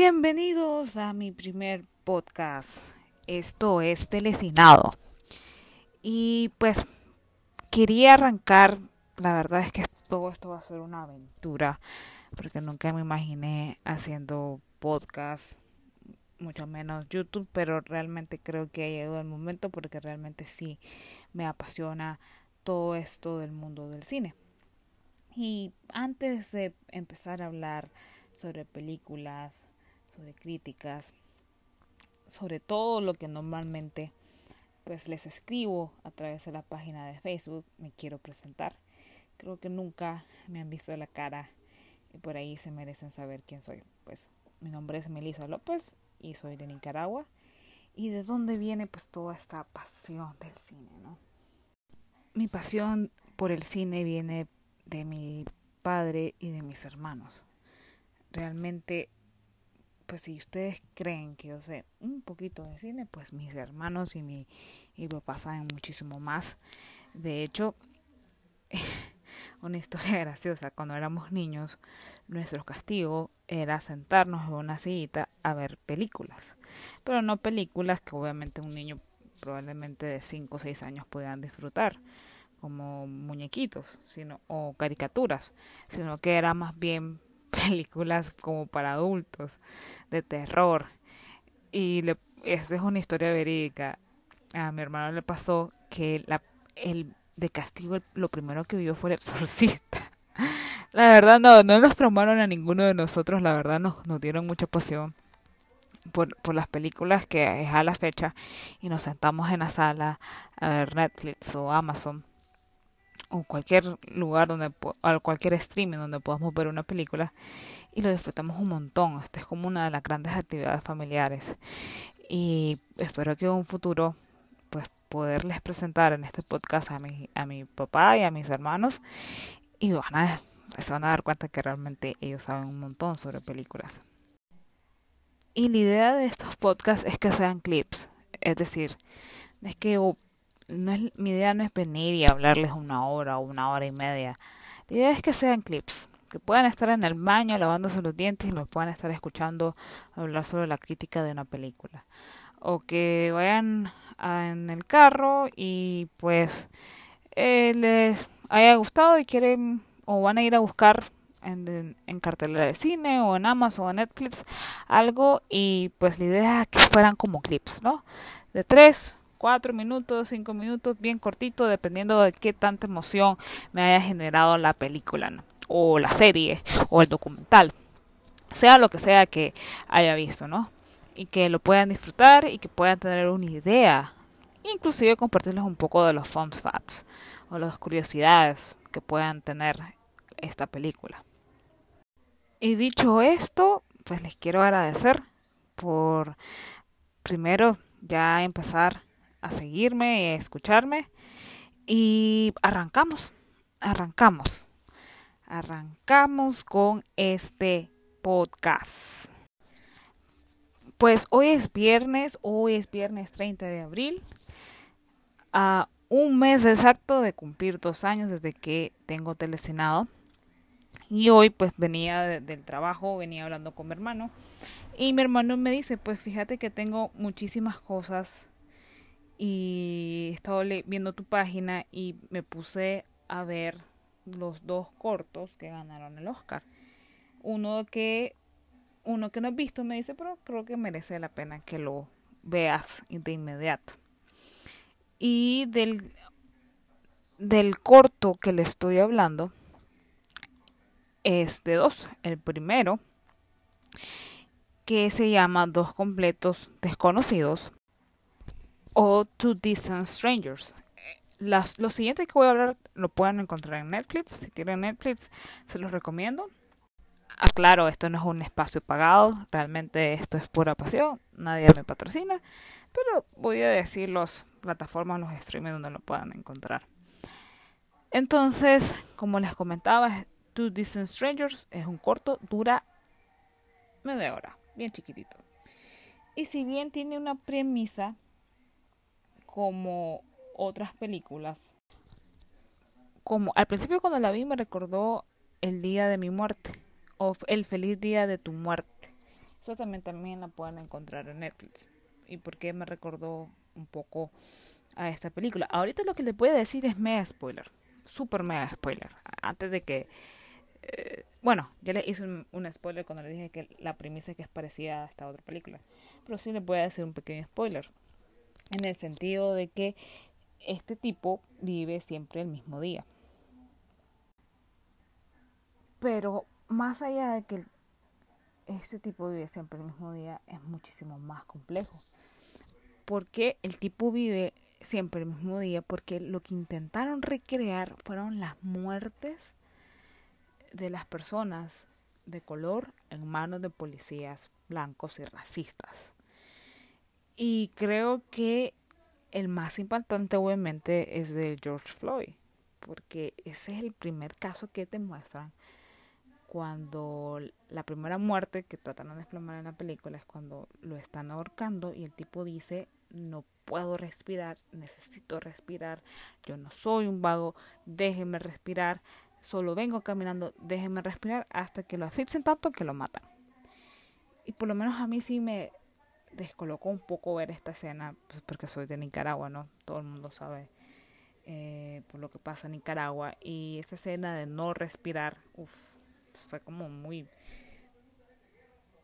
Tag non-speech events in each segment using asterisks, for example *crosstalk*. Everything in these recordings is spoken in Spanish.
Bienvenidos a mi primer podcast. Esto es Telecinado. Y pues quería arrancar, la verdad es que todo esto va a ser una aventura, porque nunca me imaginé haciendo podcast, mucho menos YouTube, pero realmente creo que ha llegado el momento porque realmente sí me apasiona todo esto del mundo del cine. Y antes de empezar a hablar sobre películas, sobre críticas, sobre todo lo que normalmente pues les escribo a través de la página de Facebook, me quiero presentar. Creo que nunca me han visto la cara y por ahí se merecen saber quién soy. Pues mi nombre es Melissa López y soy de Nicaragua. ¿Y de dónde viene pues toda esta pasión del cine, no? Mi pasión por el cine viene de mi padre y de mis hermanos. Realmente pues si ustedes creen que yo sé un poquito de cine, pues mis hermanos y mi, y papá saben muchísimo más. De hecho, *laughs* una historia graciosa, cuando éramos niños, nuestro castigo era sentarnos en una sillita a ver películas. Pero no películas que obviamente un niño probablemente de 5 o 6 años puedan disfrutar como muñequitos sino o caricaturas sino que era más bien *laughs* películas como para adultos de terror. Y le, esta es una historia verídica. A mi hermano le pasó que la, el de castigo lo primero que vio fue el exorcista. *laughs* La verdad no no nos traumaron a ninguno de nosotros. La verdad nos, nos dieron mucha pasión por, por las películas que es a la fecha y nos sentamos en la sala a ver Netflix o Amazon o cualquier lugar donde o cualquier streaming donde podamos ver una película y lo disfrutamos un montón. Esta es como una de las grandes actividades familiares y espero que en un futuro pues poderles presentar en este podcast a mi a mi papá y a mis hermanos y van a se van a dar cuenta que realmente ellos saben un montón sobre películas. Y la idea de estos podcasts es que sean clips, es decir, es que no es, mi idea no es venir y hablarles una hora o una hora y media. La idea es que sean clips, que puedan estar en el baño lavándose los dientes y los puedan estar escuchando hablar sobre la crítica de una película. O que vayan en el carro y pues eh, les haya gustado y quieren o van a ir a buscar en, en cartelera de cine o en Amazon o en Netflix algo y pues la idea es que fueran como clips, ¿no? De tres cuatro minutos, cinco minutos, bien cortito, dependiendo de qué tanta emoción me haya generado la película, o la serie, o el documental, sea lo que sea que haya visto, ¿no? Y que lo puedan disfrutar y que puedan tener una idea, inclusive compartirles un poco de los fun facts o las curiosidades que puedan tener esta película. Y dicho esto, pues les quiero agradecer por primero ya empezar a seguirme y a escucharme. Y arrancamos, arrancamos, arrancamos con este podcast. Pues hoy es viernes, hoy es viernes 30 de abril, a un mes exacto de cumplir dos años desde que tengo telecinado. Y hoy pues venía del trabajo, venía hablando con mi hermano. Y mi hermano me dice, pues fíjate que tengo muchísimas cosas y estaba viendo tu página y me puse a ver los dos cortos que ganaron el Oscar. Uno que uno que no he visto me dice, pero creo que merece la pena que lo veas de inmediato. Y del del corto que le estoy hablando es de dos. El primero que se llama Dos completos desconocidos o To Distant Strangers. Lo siguiente que voy a hablar lo pueden encontrar en Netflix. Si tienen Netflix, se los recomiendo. Aclaro, esto no es un espacio pagado, realmente esto es pura pasión, nadie me patrocina, pero voy a decir las plataformas, los streaming donde lo puedan encontrar. Entonces, como les comentaba, Two Distant Strangers es un corto, dura media hora, bien chiquitito. Y si bien tiene una premisa como otras películas. Como al principio cuando la vi me recordó el día de mi muerte o el feliz día de tu muerte. Eso también, también la pueden encontrar en Netflix. Y porque me recordó un poco a esta película. Ahorita lo que voy a decir es mega spoiler. Super mega spoiler. Antes de que... Eh, bueno, ya les hice un, spoiler cuando les dije que la premisa es que es parecida a esta otra película. Pero sí les voy a decir un pequeño spoiler. En el sentido de que este tipo vive siempre el mismo día. Pero más allá de que este tipo vive siempre el mismo día, es muchísimo más complejo. Porque el tipo vive siempre el mismo día? Porque lo que intentaron recrear fueron las muertes de las personas de color en manos de policías blancos y racistas. Y creo que el más impactante obviamente es de George Floyd, porque ese es el primer caso que te muestran cuando la primera muerte que trataron de explorar en la película es cuando lo están ahorcando y el tipo dice no puedo respirar, necesito respirar, yo no soy un vago, déjenme respirar, solo vengo caminando, déjenme respirar hasta que lo asfixien tanto que lo matan. Y por lo menos a mí sí me descolocó un poco ver esta escena, pues porque soy de Nicaragua, ¿no? Todo el mundo sabe eh, por lo que pasa en Nicaragua. Y esa escena de no respirar, uff, fue como muy,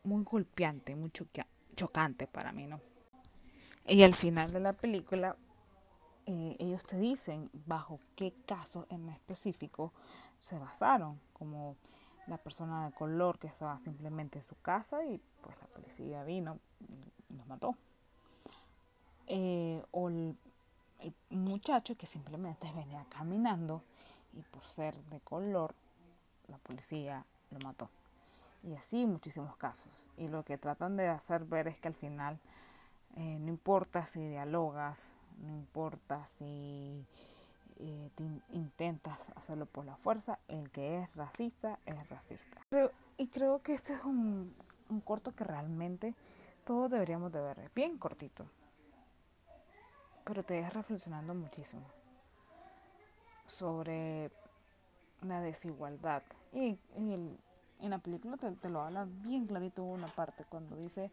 muy golpeante, muy chocante para mí, ¿no? Y al final de la película, eh, ellos te dicen bajo qué casos en específico se basaron, como la persona de color que estaba simplemente en su casa y pues la policía vino mató. Eh, o el, muchacho que simplemente venía caminando y por ser de color la policía lo mató. Y así muchísimos casos. Y lo que tratan de hacer ver es que al final eh, no importa si dialogas, no importa si eh, intentas hacerlo por la fuerza, el que es racista es racista. y creo que este es un, un corto que realmente todos deberíamos de ver. Es bien cortito. Pero te deja reflexionando muchísimo sobre la desigualdad. Y, en la película te, lo habla bien clarito una parte cuando dice,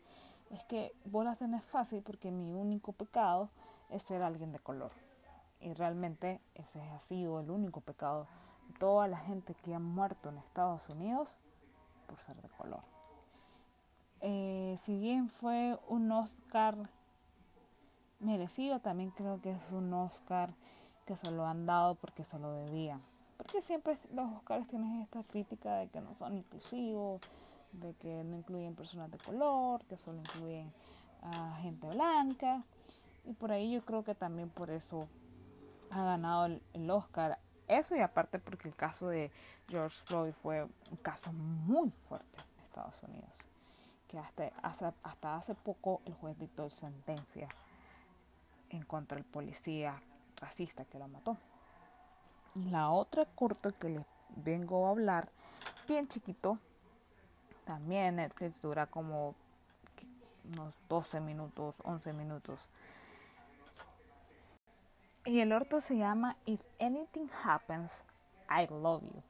es que vos la tenés fácil porque mi único pecado es ser alguien de color. Y realmente ese ha sido el único pecado de toda la gente que ha muerto en Estados Unidos por ser de color. Eh, si bien fue un Oscar merecido, también creo que es un Oscar que se lo han dado porque se lo debían. Porque siempre los Oscars tienen esta crítica de que no son inclusivos, de que no incluyen personas de color, que solo incluyen a gente blanca. Y por ahí yo creo que también por eso ha ganado el, Oscar. Eso y aparte porque el caso de George Floyd fue un caso muy fuerte en Estados Unidos. Que hasta hace, hasta hace poco el juez dictó sentencia en contra del policía racista que lo mató. La otra corta que les vengo a hablar, bien chiquito, también Netflix dura como unos 12 minutos, 11 minutos. Y el orto se llama If Anything Happens, I Love You.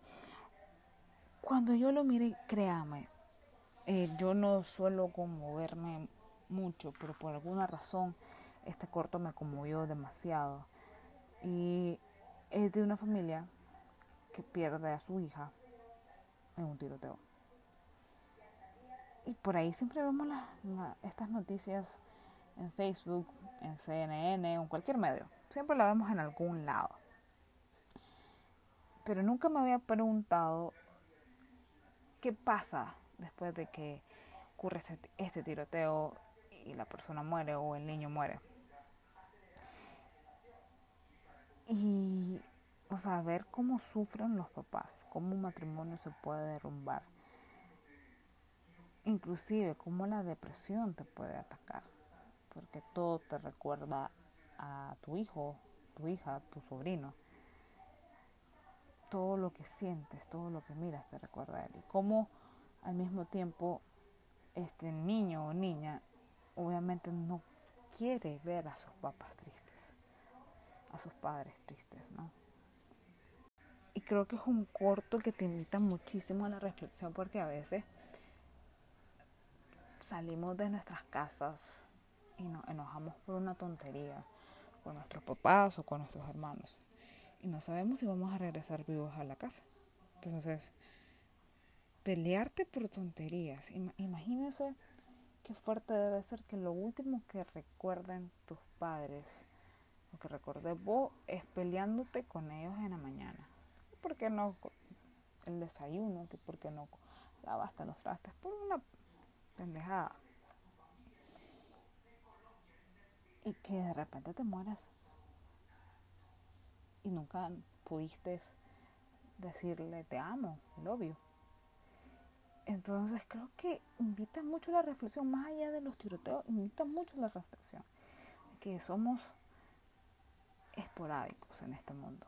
Cuando yo lo mire, créame, eh, yo no suelo conmoverme mucho, pero por alguna razón este corto me conmovió demasiado. Y es de una familia que pierde a su hija en un tiroteo. Y por ahí siempre vemos estas noticias en Facebook, en CNN en cualquier medio. Siempre la vemos en algún lado. Pero nunca me había preguntado qué pasa después de que ocurre este, este tiroteo y la persona muere o el niño muere. Y, o sea, ver cómo sufren los papás, cómo un matrimonio se puede derrumbar. Inclusive cómo la depresión te puede atacar, porque todo te recuerda a tu hijo, tu hija, tu sobrino. Todo lo que sientes, todo lo que miras te recuerda a él. Y cómo al mismo tiempo este niño o niña obviamente no quiere ver a sus papás tristes a sus padres tristes, ¿no? Y creo que es un corto que te invita muchísimo a la reflexión porque a veces salimos de nuestras casas y nos enojamos por una tontería con nuestros papás o con nuestros hermanos y no sabemos si vamos a regresar vivos a la casa. Entonces, pelearte por tonterías. Imagínense qué fuerte debe ser que lo último que recuerden tus padres, o que recuerdes vos, es peleándote con ellos en la mañana. ¿Por qué no el desayuno? que ¿Por qué no lavaste los trastes? Por una pendejada. Y que de repente te mueras. Y nunca pudiste decirle te amo, lo obvio. Entonces creo que invita mucho la reflexión, más allá de los tiroteos, invita mucho la reflexión, que somos esporádicos en este mundo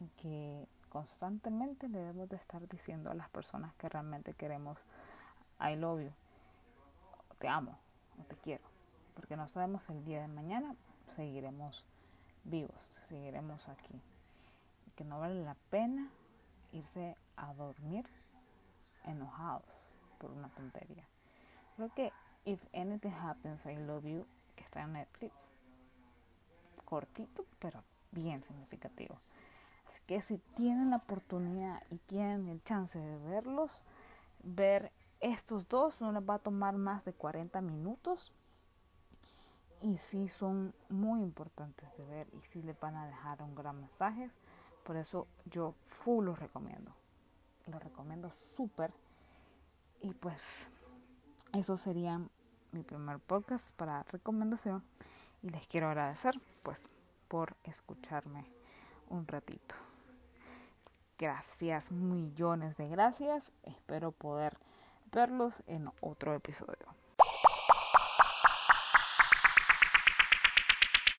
y que constantemente debemos de estar diciendo a las personas que realmente queremos I love you, te amo, o te quiero, porque no sabemos el día de mañana seguiremos vivos, seguiremos aquí, que no vale la pena irse a dormir enojados por una tontería. Creo que If Anything Happens, I Love You, está en Netflix, cortito, pero bien significativo. Así que si tienen la oportunidad y tienen el chance de verlos, ver estos dos no les va a tomar más de 40 minutos. Y sí son muy importantes de ver y sí les van a dejar un gran mensaje. Por eso yo full los recomiendo lo recomiendo súper. Y pues eso sería mi primer podcast para recomendación. Y les quiero agradecer pues por escucharme un ratito. Gracias, millones de gracias. Espero poder verlos en otro episodio.